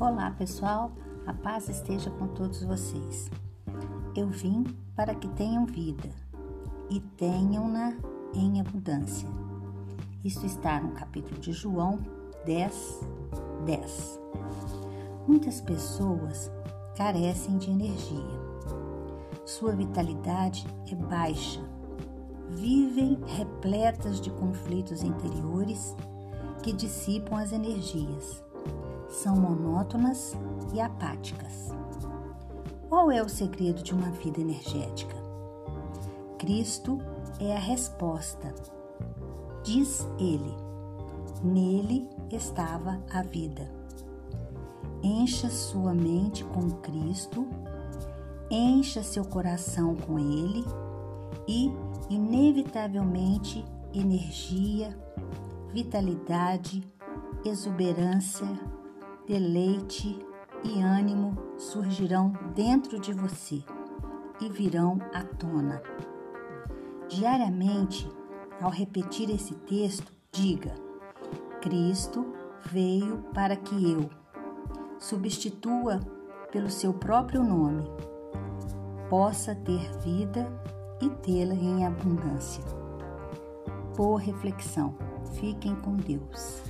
Olá pessoal, a paz esteja com todos vocês. Eu vim para que tenham vida e tenham-na em abundância. Isso está no capítulo de João 10, 10. Muitas pessoas carecem de energia. Sua vitalidade é baixa. Vivem repletas de conflitos interiores que dissipam as energias são monótonas e apáticas. Qual é o segredo de uma vida energética? Cristo é a resposta. Diz ele: Nele estava a vida. Encha sua mente com Cristo, encha seu coração com Ele e, inevitavelmente, energia, vitalidade, exuberância, deleite e ânimo surgirão dentro de você e virão à tona. Diariamente, ao repetir esse texto, diga: Cristo veio para que eu substitua pelo seu próprio nome, possa ter vida e tê-la em abundância. Boa reflexão. Fiquem com Deus.